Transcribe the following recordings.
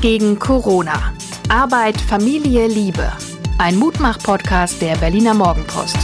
gegen Corona. Arbeit, Familie, Liebe. Ein Mutmach-Podcast der Berliner Morgenpost.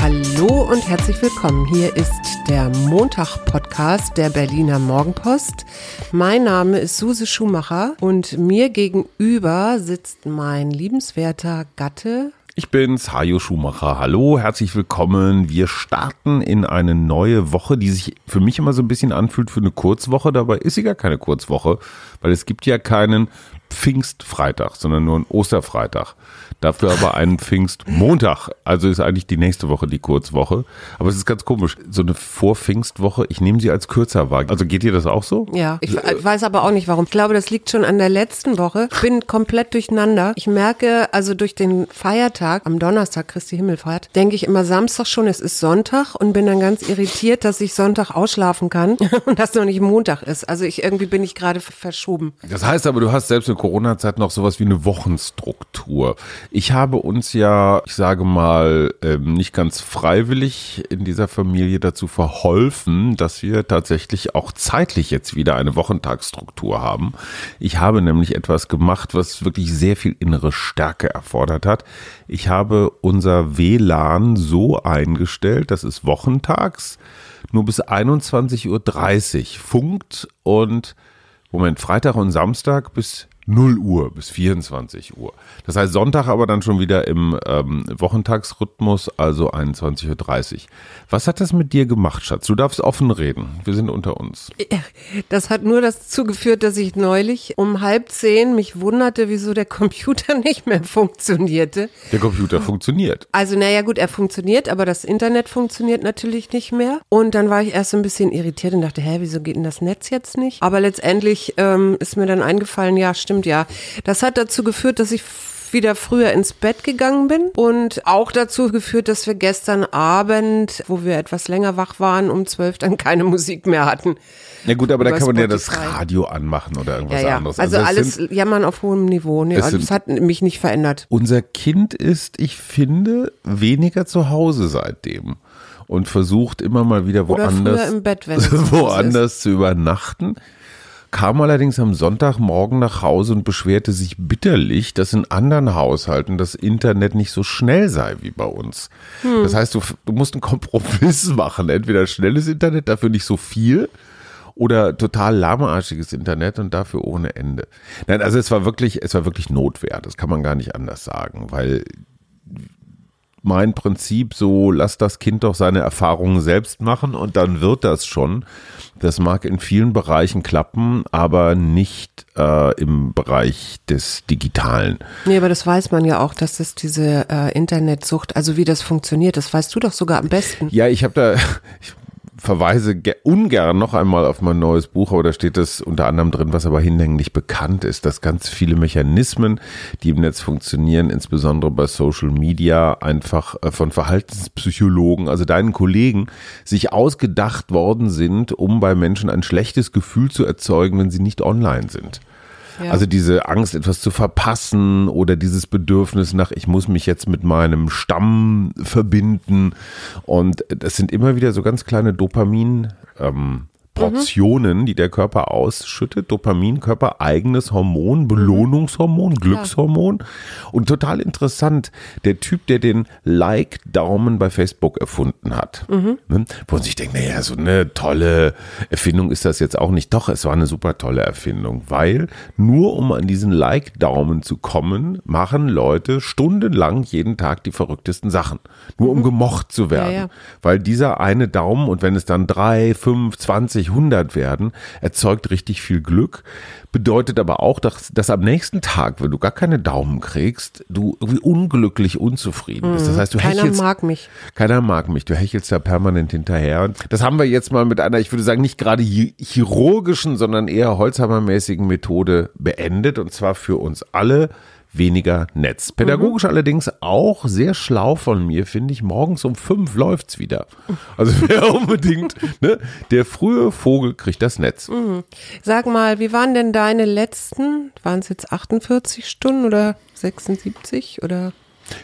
Hallo und herzlich willkommen. Hier ist der Montag-Podcast der Berliner Morgenpost. Mein Name ist Suse Schumacher und mir gegenüber sitzt mein liebenswerter Gatte ich bin's, Hajo Schumacher. Hallo, herzlich willkommen. Wir starten in eine neue Woche, die sich für mich immer so ein bisschen anfühlt für eine Kurzwoche. Dabei ist sie gar keine Kurzwoche, weil es gibt ja keinen Pfingstfreitag, sondern nur einen Osterfreitag. Dafür aber einen Pfingstmontag. Also ist eigentlich die nächste Woche die Kurzwoche. Aber es ist ganz komisch. So eine Vorpfingstwoche, ich nehme sie als kürzer wahr. Also geht dir das auch so? Ja, ich weiß aber auch nicht warum. Ich glaube, das liegt schon an der letzten Woche. Ich bin komplett durcheinander. Ich merke, also durch den Feiertag, am Donnerstag, Christi Himmelfahrt, denke ich immer Samstag schon, es ist Sonntag und bin dann ganz irritiert, dass ich Sonntag ausschlafen kann und das noch nicht Montag ist. Also ich irgendwie bin ich gerade verschoben. Das heißt aber, du hast selbst in Corona-Zeit noch sowas wie eine Wochenstruktur. Ich habe uns ja, ich sage mal, ähm, nicht ganz freiwillig in dieser Familie dazu verholfen, dass wir tatsächlich auch zeitlich jetzt wieder eine Wochentagsstruktur haben. Ich habe nämlich etwas gemacht, was wirklich sehr viel innere Stärke erfordert hat. Ich habe unser WLAN so eingestellt, dass es wochentags nur bis 21.30 Uhr funkt und Moment, Freitag und Samstag bis 0 Uhr bis 24 Uhr. Das heißt Sonntag aber dann schon wieder im ähm, Wochentagsrhythmus, also 21.30 Uhr. Was hat das mit dir gemacht, Schatz? Du darfst offen reden. Wir sind unter uns. Das hat nur dazu geführt, dass ich neulich um halb zehn mich wunderte, wieso der Computer nicht mehr funktionierte. Der Computer funktioniert. Also naja gut, er funktioniert, aber das Internet funktioniert natürlich nicht mehr. Und dann war ich erst so ein bisschen irritiert und dachte, hä, wieso geht denn das Netz jetzt nicht? Aber letztendlich ähm, ist mir dann eingefallen, ja stimmt, stimmt, ja. Das hat dazu geführt, dass ich wieder früher ins Bett gegangen bin und auch dazu geführt, dass wir gestern Abend, wo wir etwas länger wach waren, um zwölf dann keine Musik mehr hatten. Ja gut, aber da kann man ja das Radio anmachen oder irgendwas ja, ja. anderes. Also, also alles sind, jammern auf hohem Niveau. Nee, also das hat mich nicht verändert. Unser Kind ist, ich finde, weniger zu Hause seitdem und versucht immer mal wieder woanders, Bett, woanders zu übernachten kam allerdings am Sonntagmorgen nach Hause und beschwerte sich bitterlich, dass in anderen Haushalten das Internet nicht so schnell sei wie bei uns. Hm. Das heißt, du, du musst einen Kompromiss machen. Entweder schnelles Internet, dafür nicht so viel oder total lahmarschiges Internet und dafür ohne Ende. Nein, also es war wirklich, es war wirklich Notwehr. Das kann man gar nicht anders sagen, weil mein Prinzip so, lass das Kind doch seine Erfahrungen selbst machen und dann wird das schon. Das mag in vielen Bereichen klappen, aber nicht äh, im Bereich des Digitalen. Nee, aber das weiß man ja auch, dass das diese äh, Internetsucht, also wie das funktioniert, das weißt du doch sogar am besten. Ja, ich habe da, ich verweise ungern noch einmal auf mein neues Buch, aber da steht es unter anderem drin, was aber hinlänglich bekannt ist, dass ganz viele Mechanismen, die im Netz funktionieren, insbesondere bei Social Media, einfach äh, von Verhaltenspsychologen, also deinen Kollegen, sich ausgedacht worden sind, um bei Menschen ein schlechtes Gefühl zu erzeugen, wenn sie nicht online sind. Also diese Angst, etwas zu verpassen oder dieses Bedürfnis nach, ich muss mich jetzt mit meinem Stamm verbinden. Und das sind immer wieder so ganz kleine Dopamin. Ähm, Portionen, mhm. die der Körper ausschüttet. Dopamin, körpereigenes Hormon, mhm. Belohnungshormon, Glückshormon. Und total interessant, der Typ, der den Like-Daumen bei Facebook erfunden hat, mhm. ne, wo man sich denkt, naja, so eine tolle Erfindung ist das jetzt auch nicht. Doch, es war eine super tolle Erfindung, weil nur um an diesen Like-Daumen zu kommen, machen Leute stundenlang jeden Tag die verrücktesten Sachen. Nur um mhm. gemocht zu werden. Ja, ja. Weil dieser eine Daumen und wenn es dann drei, fünf, zwanzig 50, 100 werden, erzeugt richtig viel Glück, bedeutet aber auch, dass, dass am nächsten Tag, wenn du gar keine Daumen kriegst, du irgendwie unglücklich, unzufrieden bist. Das heißt, du keiner hechelst, mag mich. Keiner mag mich. Du hechelst da permanent hinterher. Das haben wir jetzt mal mit einer, ich würde sagen, nicht gerade chirurgischen, sondern eher holzhammermäßigen Methode beendet und zwar für uns alle weniger Netz. Pädagogisch mhm. allerdings auch sehr schlau von mir, finde ich. Morgens um fünf läuft's wieder. Also wer unbedingt, ne? Der frühe Vogel kriegt das Netz. Mhm. Sag mal, wie waren denn deine letzten, waren es jetzt 48 Stunden oder 76 oder?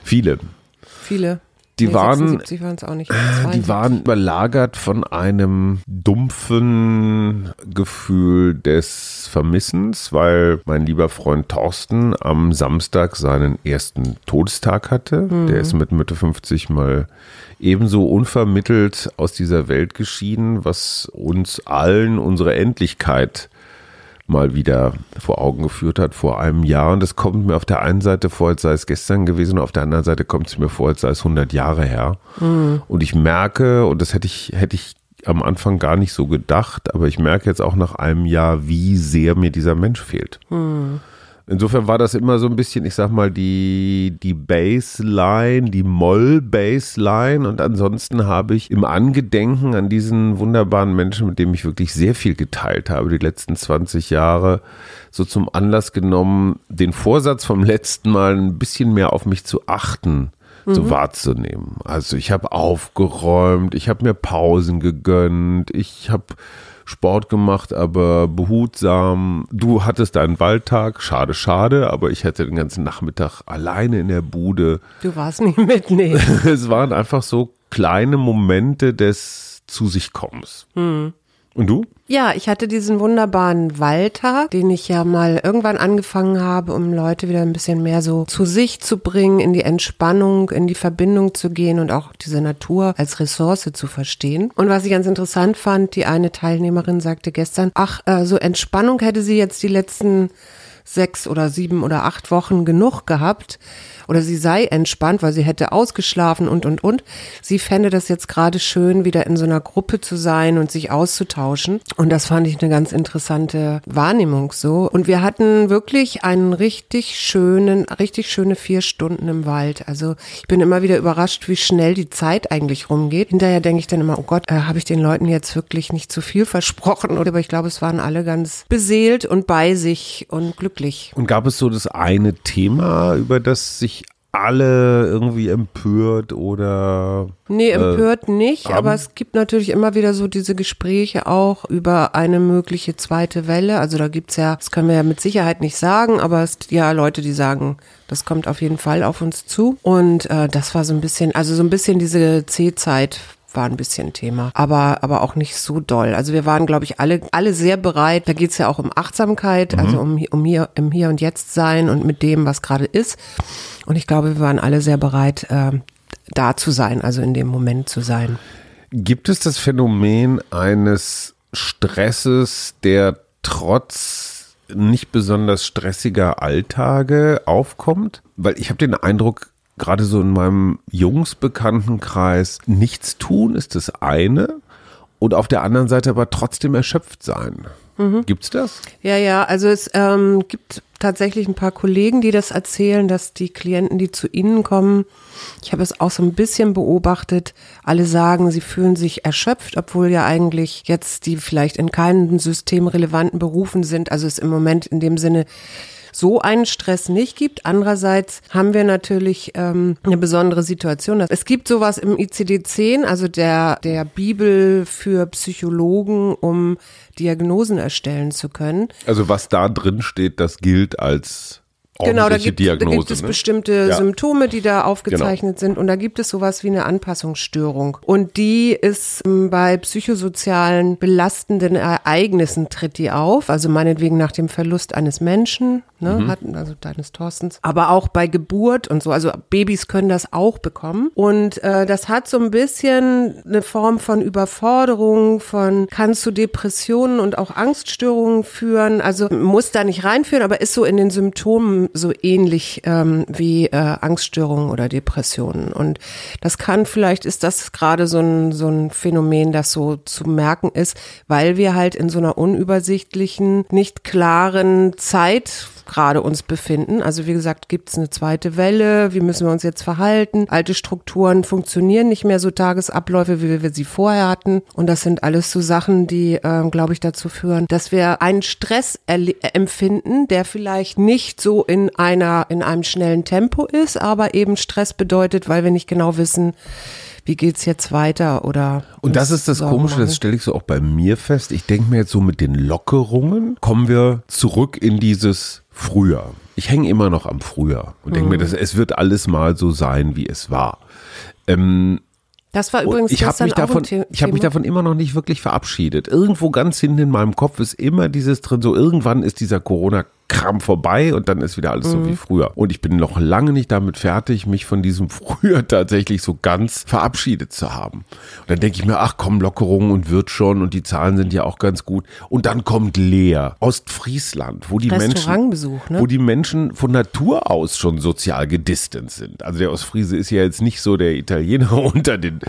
Viele. Viele. Die Nee, waren, 76 waren es auch nicht. die waren überlagert von einem dumpfen Gefühl des Vermissens, weil mein lieber Freund Thorsten am Samstag seinen ersten Todestag hatte. Der ist mit Mitte 50 mal ebenso unvermittelt aus dieser Welt geschieden, was uns allen unsere Endlichkeit mal wieder vor Augen geführt hat vor einem Jahr. Und das kommt mir auf der einen Seite vor, als sei es gestern gewesen, auf der anderen Seite kommt es mir vor, als sei es 100 Jahre her. Und ich merke, und das hätte ich, hätte ich am Anfang gar nicht so gedacht, aber ich merke jetzt auch nach einem Jahr, wie sehr mir dieser Mensch fehlt. Insofern war das immer so ein bisschen, ich sag mal, die, die Bassline, die Moll-Bassline. Und ansonsten habe ich im Angedenken an diesen wunderbaren Menschen, mit dem ich wirklich sehr viel geteilt habe, die letzten 20 Jahre, so zum Anlass genommen, den Vorsatz vom letzten Mal ein bisschen mehr auf mich zu achten so wahrzunehmen. Also ich habe aufgeräumt, ich habe mir Pausen gegönnt, ich habe Sport gemacht, aber behutsam. Du hattest deinen Waldtag, schade, schade, aber ich hatte den ganzen Nachmittag alleine in der Bude. Du warst nicht mit, nee. Es waren einfach so kleine Momente des Zu sich kommens. Und du? Ja, ich hatte diesen wunderbaren Waldtag, den ich ja mal irgendwann angefangen habe, um Leute wieder ein bisschen mehr so zu sich zu bringen, in die Entspannung, in die Verbindung zu gehen und auch diese Natur als Ressource zu verstehen. Und was ich ganz interessant fand, die eine Teilnehmerin sagte gestern, ach, äh, so Entspannung hätte sie jetzt die letzten sechs oder sieben oder acht Wochen genug gehabt oder sie sei entspannt, weil sie hätte ausgeschlafen und, und, und. Sie fände das jetzt gerade schön, wieder in so einer Gruppe zu sein und sich auszutauschen. Und das fand ich eine ganz interessante Wahrnehmung so. Und wir hatten wirklich einen richtig schönen, richtig schöne vier Stunden im Wald. Also ich bin immer wieder überrascht, wie schnell die Zeit eigentlich rumgeht. Hinterher denke ich dann immer, oh Gott, äh, habe ich den Leuten jetzt wirklich nicht zu viel versprochen? Aber ich glaube, es waren alle ganz beseelt und bei sich und glücklich. Und gab es so das eine Thema, über das sich alle irgendwie empört oder Nee, empört nicht, haben- aber es gibt natürlich immer wieder so diese Gespräche auch über eine mögliche zweite Welle. Also da gibt's ja, das können wir ja mit Sicherheit nicht sagen, aber es gibt ja Leute, die sagen, das kommt auf jeden Fall auf uns zu. Und äh, das war so ein bisschen, also so ein bisschen diese C-Zeit war ein bisschen Thema, aber aber auch nicht so doll. Also wir waren, glaube ich, alle alle sehr bereit. Da geht's ja auch um Achtsamkeit, also um um hier im Hier und Jetzt sein und mit dem, was gerade ist. Und ich glaube, wir waren alle sehr bereit, äh, da zu sein, also in dem Moment zu sein. Gibt es das Phänomen eines Stresses, der trotz nicht besonders stressiger Alltage aufkommt? Weil ich habe den Eindruck, gerade so in meinem Jungsbekanntenkreis, nichts tun ist das eine und auf der anderen Seite aber trotzdem erschöpft sein. Gibt's das? Ja, ja, also es ähm, gibt tatsächlich ein paar Kollegen, die das erzählen, dass die Klienten, die zu ihnen kommen, ich habe es auch so ein bisschen beobachtet, alle sagen, sie fühlen sich erschöpft, obwohl ja eigentlich jetzt die vielleicht in keinen systemrelevanten Berufen sind. Also es im Moment in dem Sinne so einen Stress nicht gibt. Andererseits haben wir natürlich ähm, eine besondere Situation. Es gibt sowas im ICD-10, also der, der Bibel für Psychologen, um Diagnosen erstellen zu können. Also was da drin steht, das gilt als Genau, da gibt, Diagnose. da gibt es ne? bestimmte Ja. Genau. Symptome, die da aufgezeichnet sind. Und da gibt es sowas wie eine Anpassungsstörung. Und die ist ähm, bei psychosozialen belastenden Ereignissen tritt die auf. Also meinetwegen nach dem Verlust eines Menschen, ne, Mhm. hatten, also deines Thorstens. Aber auch bei Geburt und so. Also Babys können das auch bekommen. Und äh, das hat so ein bisschen eine Form von Überforderung, von kann zu Depressionen und auch Angststörungen führen. Also muss da nicht reinführen, aber ist so in den Symptomen so ähnlich ähm, wie äh, Angststörungen oder Depressionen. Und das kann vielleicht ist das gerade so ein so ein Phänomen, das so zu merken ist, weil wir halt in so einer unübersichtlichen, nicht klaren Zeit gerade uns befinden. Also wie gesagt, gibt es eine zweite Welle, wie müssen wir uns jetzt verhalten? Alte Strukturen funktionieren nicht mehr so Tagesabläufe, wie wir sie vorher hatten. Und das sind alles so Sachen, die, äh, glaube ich, dazu führen, dass wir einen Stress äh, empfinden, der vielleicht nicht so in einer, in einem schnellen Tempo ist, aber eben Stress bedeutet, weil wir nicht genau wissen, wie geht's jetzt weiter oder Und das ist das Komische, das stelle ich so auch bei mir fest. Ich denke mir jetzt so mit den Lockerungen kommen wir zurück in dieses Früher. Ich hänge immer noch am Früher und denke mir, das, es wird alles mal so sein, wie es war. Ähm, das war übrigens ich habe mich davon, ich habe mich davon immer noch nicht wirklich verabschiedet. Irgendwo ganz hinten in meinem Kopf ist immer dieses drin, so irgendwann ist dieser Corona Kram vorbei und dann ist wieder alles mhm. so wie früher. Und ich bin noch lange nicht damit fertig, mich von diesem früher tatsächlich so ganz verabschiedet zu haben. Und dann denke ich mir, ach komm, Lockerung und wird schon und die Zahlen sind ja auch ganz gut. Und dann kommt Leer, Ostfriesland, wo die Menschen, ne? wo die Menschen von Natur aus schon sozial gedistant sind. Also der Ostfriese ist ja jetzt nicht so der Italiener unter den,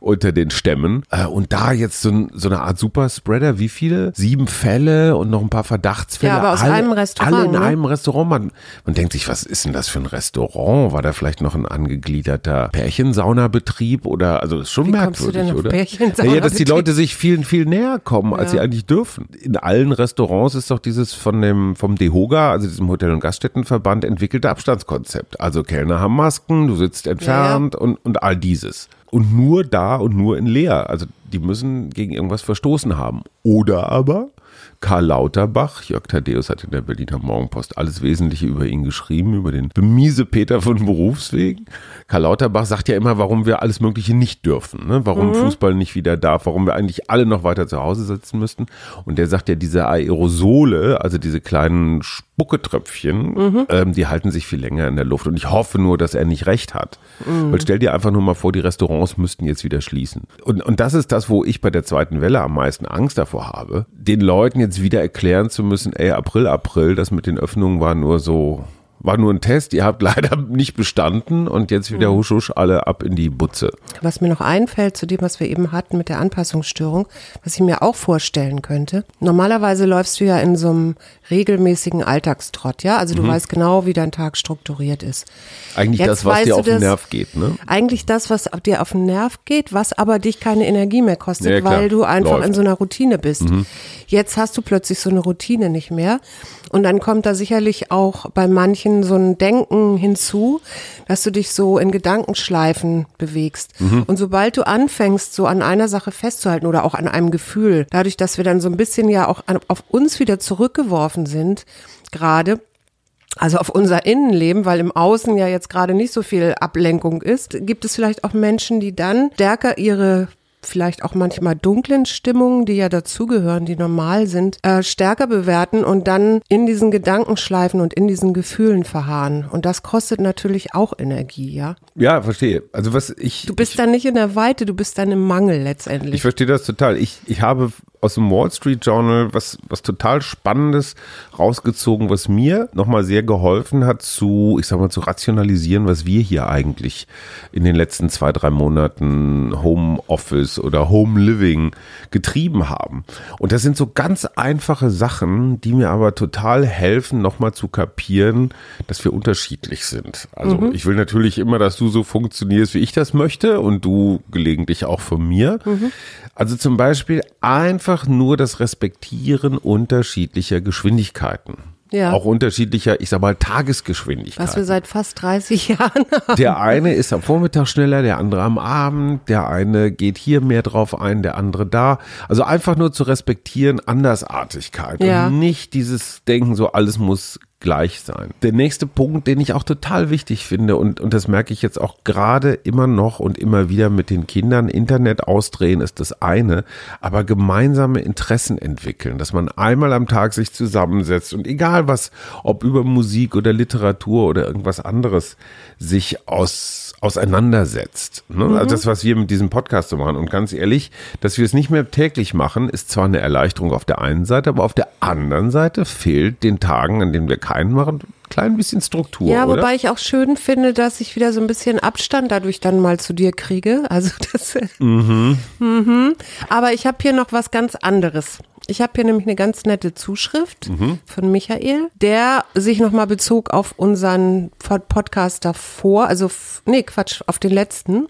unter den Stämmen. Äh, und da jetzt so, so eine Art Superspreader, wie viele? Sieben Fälle und noch ein paar Verdachtsfälle. Ja, aber aus alle, einem Restaurant alle in ne? einem Restaurant. Man, man denkt sich, was ist denn das für ein Restaurant? War da vielleicht noch ein angegliederter Pärchensaunabetrieb oder also ist schon Wie merkwürdig, oder? Pärchensaunabetrieb? Ja, dass die Leute sich viel viel näher kommen, als Ja. sie eigentlich dürfen. In allen Restaurants ist doch dieses von dem vom DEHOGA, also diesem Hotel- und Gaststättenverband entwickelte Abstandskonzept. Also Kellner haben Masken, du sitzt entfernt und und all dieses. Und nur da und nur in leer. Also die müssen gegen irgendwas verstoßen haben. Oder aber Karl Lauterbach, Jörg Thaddeus hat in der Berliner Morgenpost alles Wesentliche über ihn geschrieben, über den bemiese Peter von Berufswegen. Karl Lauterbach sagt ja immer, warum wir alles Mögliche nicht dürfen, ne? warum Fußball nicht wieder darf, warum wir eigentlich alle noch weiter zu Hause sitzen müssten. Und der sagt ja, diese Aerosole, also diese kleinen Spucketröpfchen, ähm, die halten sich viel länger in der Luft. Und ich hoffe nur, dass er nicht recht hat. Weil stell dir einfach nur mal vor, die Restaurants müssten jetzt wieder schließen. Und, und das ist das, wo ich bei der zweiten Welle am meisten Angst davor habe, den Leuten jetzt wieder erklären zu müssen, ey, April, April, das mit den Öffnungen war nur so, war nur ein Test, ihr habt leider nicht bestanden und jetzt wieder husch husch alle ab in die Butze. Was mir noch einfällt zu dem, was wir eben hatten mit der Anpassungsstörung, was ich mir auch vorstellen könnte. Normalerweise läufst du ja in so einem regelmäßigen Alltagstrott, ja? Also du weißt genau, wie dein Tag strukturiert ist. Eigentlich Jetzt das, was dir auf den das- Nerv geht, ne? Eigentlich das, was dir auf den Nerv geht, was aber dich keine Energie mehr kostet, Ja, weil du einfach Läuft. Mhm. in so einer Routine bist. Jetzt hast du plötzlich so eine Routine nicht mehr. Und dann kommt da sicherlich auch bei manchen so ein Denken hinzu, dass du dich so in Gedankenschleifen bewegst. Mhm. Und sobald du anfängst, so an einer Sache festzuhalten oder auch an einem Gefühl, dadurch, dass wir dann so ein bisschen ja auch an, auf uns wieder zurückgeworfen sind, gerade, also auf unser Innenleben, weil im Außen ja jetzt gerade nicht so viel Ablenkung ist, gibt es vielleicht auch Menschen, die dann stärker ihre vielleicht auch manchmal dunklen Stimmungen, die ja dazugehören, die normal sind, äh, stärker bewerten und dann in diesen Gedankenschleifen und in diesen Gefühlen verharren. Und das kostet natürlich auch Energie, ja. Ja, verstehe. Also was ich. Du bist dann nicht in der Weite, du bist dann im Mangel letztendlich. Ich verstehe das total. Ich, ich habe aus dem Wall Street Journal was, was total Spannendes rausgezogen, was mir nochmal sehr geholfen hat zu, ich sag mal, zu rationalisieren, was wir hier eigentlich in den letzten zwei, drei Monaten Home Office oder Home Living getrieben haben. Und das sind so ganz einfache Sachen, die mir aber total helfen, nochmal zu kapieren, dass wir unterschiedlich sind. Also ich will natürlich immer, dass du so funktionierst, wie ich das möchte und du gelegentlich auch von mir. Also zum Beispiel einfach nur das Respektieren unterschiedlicher Geschwindigkeiten. Ja. Auch unterschiedlicher, ich sag mal, Tagesgeschwindigkeiten. was wir seit fast 30 Jahren haben. Der eine ist am Vormittag schneller, der andere am Abend, der eine geht hier mehr drauf ein, der andere da. Also einfach nur zu respektieren Andersartigkeit Ja. und nicht dieses Denken, so alles muss gleich sein. Der nächste Punkt, den ich auch total wichtig finde und, und das merke ich jetzt auch gerade immer noch und immer wieder mit den Kindern, Internet ausdrehen ist das eine, aber gemeinsame Interessen entwickeln, dass man einmal am Tag sich zusammensetzt und egal was, ob über Musik oder Literatur oder irgendwas anderes, sich aus auseinandersetzt. Ne? Also das, was wir mit diesem Podcast so machen. Und ganz ehrlich, dass wir es nicht mehr täglich machen, ist zwar eine Erleichterung auf der einen Seite, aber auf der anderen Seite fehlt den Tagen, an denen wir keinen machen, ein klein bisschen Struktur. Ja, oder? wobei ich auch schön finde, dass ich wieder so ein bisschen Abstand dadurch dann mal zu dir kriege. Also das. Mhm. Aber ich habe hier noch was ganz anderes. Ich habe hier nämlich eine ganz nette Zuschrift von Michael, der sich nochmal bezog auf unseren Pod- Podcast davor, also nee, Quatsch, auf den letzten.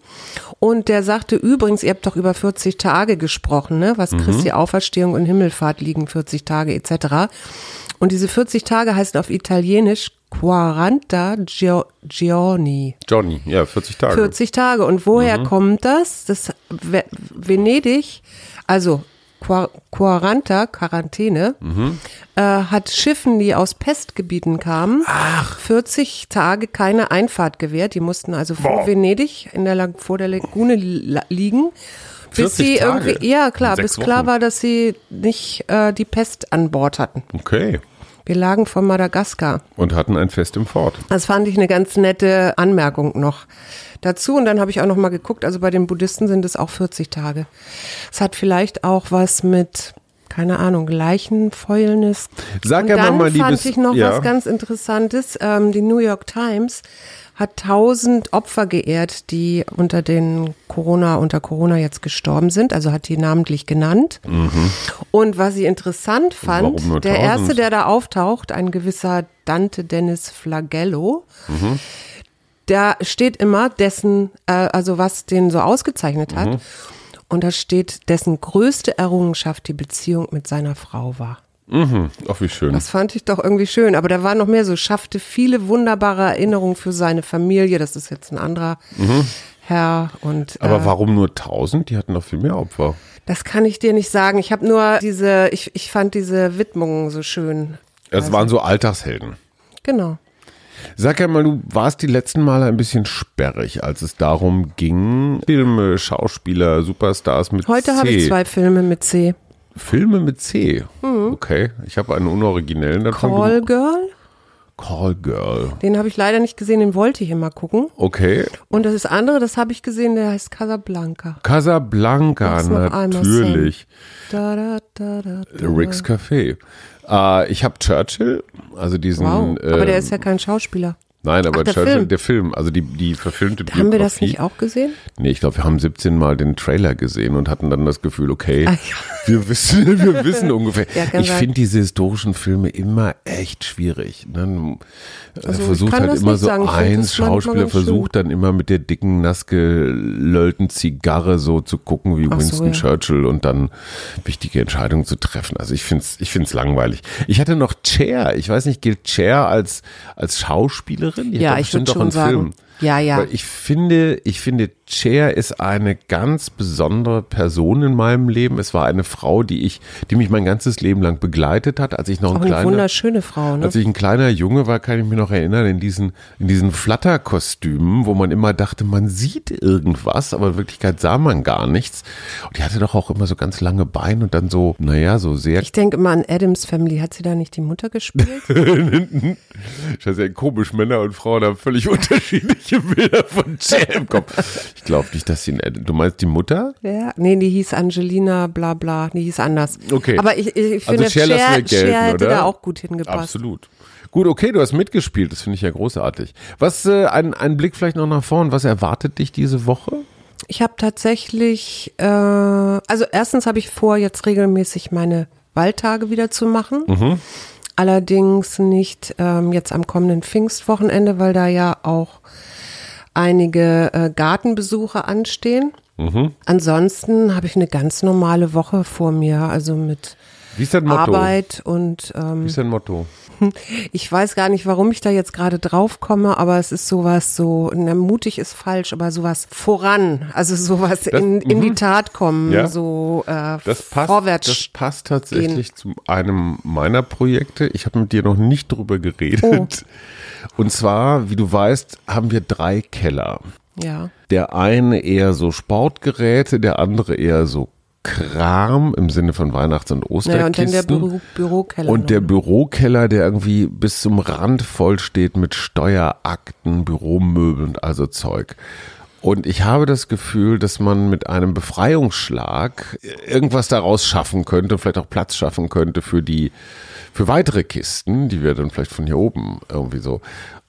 Und der sagte übrigens, ihr habt doch über 40 Tage gesprochen, ne? Was Christi Auferstehung und Himmelfahrt liegen 40 Tage etc. Und diese 40 Tage heißen auf Italienisch Quaranta Gio- Giorni. Johnny, ja, 40 Tage. 40 Tage. Und woher kommt das? Das Ve- Venedig, also Qua- Quaranta, Quarantäne, Mhm. äh, hat Schiffen, die aus Pestgebieten kamen, 40 Tage keine Einfahrt gewährt. Die mussten also vor Boah. Venedig in der, vor der Lagune li- liegen. Bis 40 sie Tage? irgendwie, ja klar, bis sechs klar Wochen? war, dass sie nicht äh, die Pest an Bord hatten. Okay. Wir lagen vor Madagaskar. Und hatten ein Fest im Fort. Das fand ich eine ganz nette Anmerkung noch dazu. Und dann habe ich auch noch mal geguckt, also bei den Buddhisten sind es auch 40 Tage. Es hat vielleicht auch was mit, keine Ahnung, Leichenfäulnis. Sag Und ja mal, dann mein fand liebes- ich noch ja. was ganz Interessantes. Ähm, die New York Times hat 1000 Opfer geehrt, die unter den Corona, unter Corona jetzt gestorben sind. Also hat die namentlich genannt. Und was ich interessant fand, Mhm. der 1000? erste, der da auftaucht, ein gewisser Dante Dennis Flagello, Mhm. da steht immer dessen, äh, also was den so ausgezeichnet hat. Mhm. Und da steht, dessen größte Errungenschaft die Beziehung mit seiner Frau war. Mhm. Ach, wie schön. Das fand ich doch irgendwie schön. Aber da war noch mehr so, schaffte viele wunderbare Erinnerungen für seine Familie. Das ist jetzt ein anderer Herr. Und Mhm. Aber äh, warum nur 1000? Die hatten doch viel mehr Opfer. das kann ich dir nicht sagen. Ich habe nur diese, ich, ich fand diese Widmungen so schön. Das waren so Alltagshelden. Genau. Sag ja mal, du warst die letzten Male ein bisschen sperrig, als es darum ging, Filme, Schauspieler, Superstars mit Heute C. habe ich zwei Filme mit C. Filme mit C. Okay, ich habe einen unoriginellen. Du- Call Girl, Call Girl. den habe ich leider nicht gesehen, den wollte ich immer gucken. Okay. Und das andere, das habe ich gesehen, der heißt Casablanca. Casablanca, natürlich. Da, da, da, da, da. Rick's Café. Äh, ich habe Churchill, also diesen. Wow, aber der ähm, ist ja kein Schauspieler. Nein, aber Ach, der Film. der Film, also die, die verfilmte Biografie. Haben wir das nicht auch gesehen? Nee, ich glaube, wir haben 17 Mal den Trailer gesehen und hatten dann das Gefühl, okay, Ah, ja. wir wissen, wir wissen ungefähr. Ja, ich finde diese historischen Filme immer echt schwierig. Ne? Er Also, versucht halt immer so sagen. Ich find ein das manchmal Schauspieler schön. versucht dann immer mit der dicken, nassgelöllten Zigarre so zu gucken wie Ach so, Winston ja. Churchill und dann wichtige Entscheidungen zu treffen. Also ich finde es ich find's langweilig. Ich hatte noch Cher. Ich weiß nicht, gilt Cher als, als Schauspielerin? Die Ja, ich bestimmt würd auch schon einen sagen. Film. Ja, ja. Weil ich finde, ich finde, Cher ist eine ganz besondere Person in meinem Leben. Es war eine Frau, die ich, die mich mein ganzes Leben lang begleitet hat, als ich noch ein eine kleiner, wunderschöne Frau, ne? als ich ein kleiner Junge war, kann ich mich noch erinnern, in diesen, in diesen Flatterkostümen, wo man immer dachte, man sieht irgendwas, aber in Wirklichkeit sah man gar nichts. Und die hatte doch auch immer so ganz lange Beine und dann so, naja, so sehr Ich denke immer an Adams Family. Hat sie da nicht die Mutter gespielt? Scheiße, ja, komisch, Männer und Frauen haben völlig unterschiedliche Bilder von Cher im Kopf. Ich glaube nicht, dass sie, du meinst die Mutter? ja. Nee, die hieß Angelina, bla bla. Die hieß anders. Okay. Aber ich, ich Also finde, Cher lassen wir Cher, gelten, Cher hätte oder? da auch gut hingepasst. Absolut. Gut, okay, du hast mitgespielt, das finde ich ja großartig. Was, äh, ein, ein Blick vielleicht noch nach vorn, was erwartet dich diese Woche? Ich habe tatsächlich, äh, also erstens habe ich vor, jetzt regelmäßig meine Waldtage wieder zu machen. Mhm. Allerdings nicht ähm, jetzt am kommenden Pfingstwochenende, weil da ja auch einige äh, Gartenbesuche anstehen. Mhm. Ansonsten habe ich eine ganz normale Woche vor mir, also mit? Arbeit und ähm, Wie ist dein Motto? ich weiß gar nicht, warum ich da jetzt gerade drauf komme, aber es ist sowas so, na, mutig ist falsch, aber sowas voran, also sowas in, in die Tat kommen, mhm. Ja. so äh, Das passt, vorwärts. das passt tatsächlich zu einem meiner Projekte. Ich habe mit dir noch nicht drüber geredet. Oh. Und zwar, wie du weißt, haben wir drei Keller. ja. Der eine eher so Sportgeräte, der andere eher so Kram im Sinne von Weihnachts- und Naja, und dann Osterkisten. der Büro, Bürokeller. Und der noch. Bürokeller, der irgendwie bis zum Rand voll steht mit Steuerakten, Büromöbeln und also Zeug. Und ich habe das Gefühl, dass man mit einem Befreiungsschlag irgendwas daraus schaffen könnte, vielleicht auch Platz schaffen könnte für die, für weitere Kisten, die wir dann vielleicht von hier oben irgendwie so.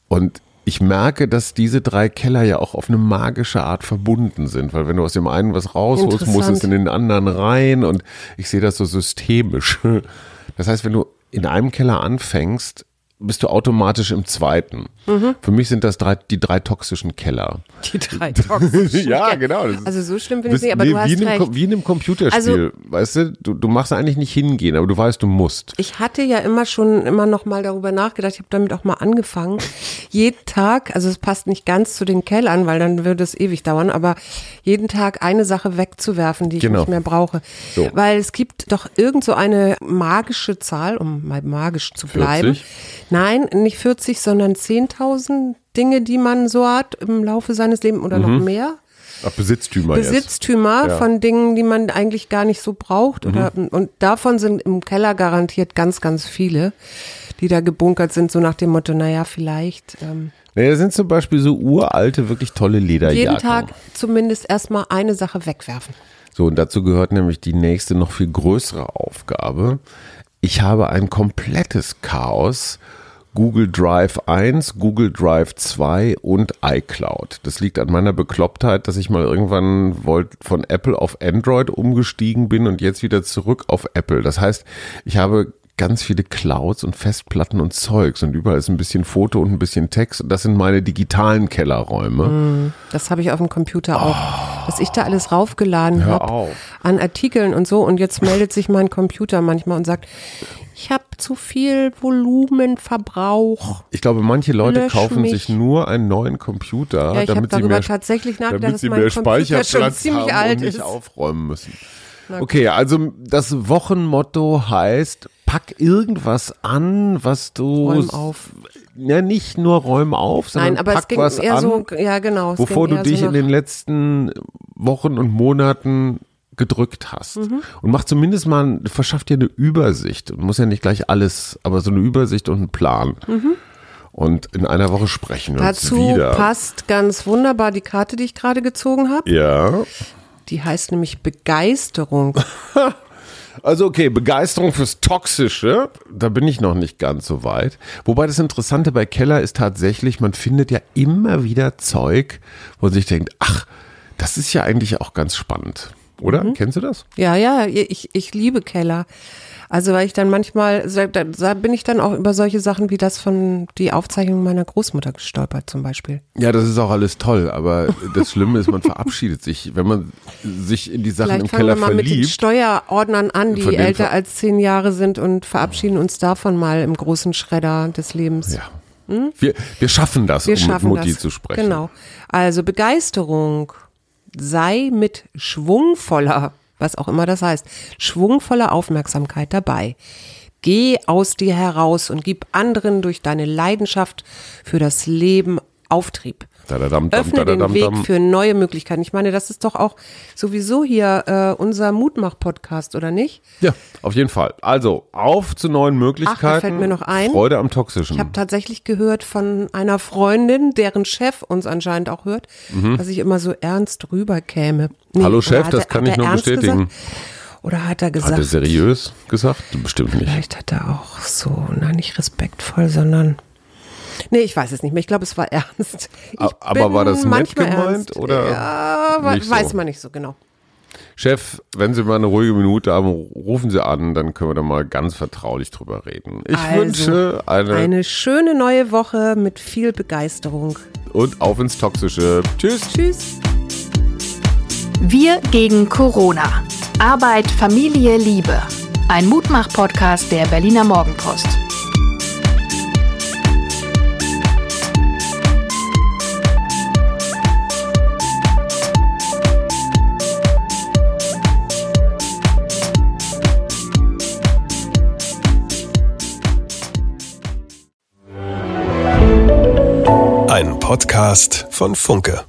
Und ich merke, dass diese drei Keller ja auch auf eine magische Art verbunden sind, weil wenn du aus dem einen was rausholst, muss es in den anderen rein und ich sehe das so systemisch. Das heißt, wenn du in einem Keller anfängst, bist du automatisch im zweiten. Mhm. Für mich sind das drei, die drei toxischen Keller. Die drei toxischen ja, genau. Also so schlimm finde ich nicht, aber nee, du hast wie, einem, recht. Ko- wie in einem Computerspiel, Also- weißt du? du? Du machst eigentlich nicht hingehen, aber du weißt, du musst. Ich hatte ja immer schon immer noch mal darüber nachgedacht, ich habe damit auch mal angefangen, jeden Tag, also es passt nicht ganz zu den Kellern, weil dann würde es ewig dauern, aber jeden Tag eine Sache wegzuwerfen, die ich Genau. nicht mehr brauche. So. Weil es gibt doch irgend so eine magische Zahl, um mal magisch zu bleiben. 40? Nein, nicht 40, sondern 10.000 Dinge, die man so hat im Laufe seines Lebens oder noch mehr. Ach, Besitztümer jetzt. Besitztümer Ja. Mhm. von Dingen, die man eigentlich gar nicht so braucht. Oder, Und davon sind im Keller garantiert ganz, ganz viele, die da gebunkert sind, so nach dem Motto, naja, vielleicht ähm, Naja, das sind zum Beispiel so uralte, wirklich tolle Lederjacken. jeden Tag zumindest erstmal eine Sache wegwerfen. So, und dazu gehört nämlich die nächste, noch viel größere Aufgabe. Ich habe ein komplettes Chaos. Google Drive 1, Google Drive 2 und iCloud. Das liegt an meiner Beklopptheit, dass ich mal irgendwann von Apple auf Android umgestiegen bin und jetzt wieder zurück auf Apple. Das heißt, ich habe ganz viele Clouds und Festplatten und Zeugs und überall ist ein bisschen Foto und ein bisschen Text und das sind meine digitalen Kellerräume. Das habe ich auf dem Computer auch. Was ich da alles raufgeladen Oh. Habe an Artikeln und so. Und jetzt meldet sich mein Computer manchmal und sagt, ich habe zu viel Volumenverbrauch. Ich glaube, manche Leute Lösch kaufen mich. sich nur einen neuen Computer, Ja, damit sie mehr, damit dass sie mehr Speicherplatz ziemlich haben alt und nicht aufräumen müssen. Okay, also das Wochenmotto heißt, pack irgendwas an, was du Räum auf. Ja, nicht nur räum auf, sondern Nein, aber pack es ging was eher an, so, ja genau. wovor du dich so in den letzten Wochen und Monaten gedrückt hast. Mhm. Und mach zumindest mal, verschaff dir eine Übersicht. Muss ja nicht gleich alles, aber so eine Übersicht und einen Plan. Und in einer Woche sprechen wir Mhm. Dazu uns wieder. passt ganz wunderbar die Karte, die ich gerade gezogen habe. Ja. Die heißt nämlich Begeisterung. Also okay, Begeisterung fürs Toxische, da bin ich noch nicht ganz so weit. Wobei das Interessante bei Keller ist tatsächlich, man findet ja immer wieder Zeug, wo man sich denkt, ach, das ist ja eigentlich auch ganz spannend. Oder? Mhm. Kennst du das? Ja, ja, ich, ich liebe Keller. Also weil ich dann manchmal, da, bin ich dann auch über solche Sachen wie das von die Aufzeichnung meiner Großmutter gestolpert zum Beispiel. Ja, das ist auch alles toll, aber das Schlimme ist, man verabschiedet sich. Wenn man sich in die Sachen Vielleicht im Keller wir mal mit den verliebt, Steuerordnern an, die älter ver- als zehn Jahre sind und verabschieden uns davon mal im großen Schredder des Lebens. ja. Wir, wir schaffen das, Wir um schaffen mit Mutti das. zu sprechen. Genau. Also Begeisterung sei mit schwungvoller, was auch immer das heißt, schwungvoller Aufmerksamkeit dabei. Geh aus dir heraus und gib anderen durch deine Leidenschaft für das Leben Auftrieb. Dadadam, dam, Öffne den dadadam, Weg dam. für neue Möglichkeiten. Ich meine, das ist doch auch sowieso hier äh, unser Mutmach-Podcast, oder nicht? Ja, auf jeden Fall. Also, auf zu neuen Möglichkeiten. fällt mir noch ein. Freude am Toxischen. Ich habe tatsächlich gehört von einer Freundin, deren Chef uns anscheinend auch hört, dass ich immer so ernst rüberkäme. Nee, Mhm. Hallo Chef, hat das er- kann ich er nur ernst bestätigen. Gesagt? Oder hat er Hat er gesagt, seriös gesagt? Bestimmt nicht. vielleicht hat er auch so, na nicht respektvoll, sondern Nee, ich weiß es nicht mehr. Ich glaube, es war ernst. Ich aber war das nett manchmal gemeint, ernst. oder Ja, so? weiß man nicht so genau. Chef, wenn Sie mal eine ruhige Minute haben, rufen Sie an, dann können wir da mal ganz vertraulich drüber reden. Ich Also, wünsche eine, Eine schöne neue Woche mit viel Begeisterung. und auf ins Toxische. Tschüss. Tschüss. Wir gegen Corona. Arbeit, Familie, Liebe. Ein Mutmach-Podcast der Berliner Morgenpost. Podcast von Funke.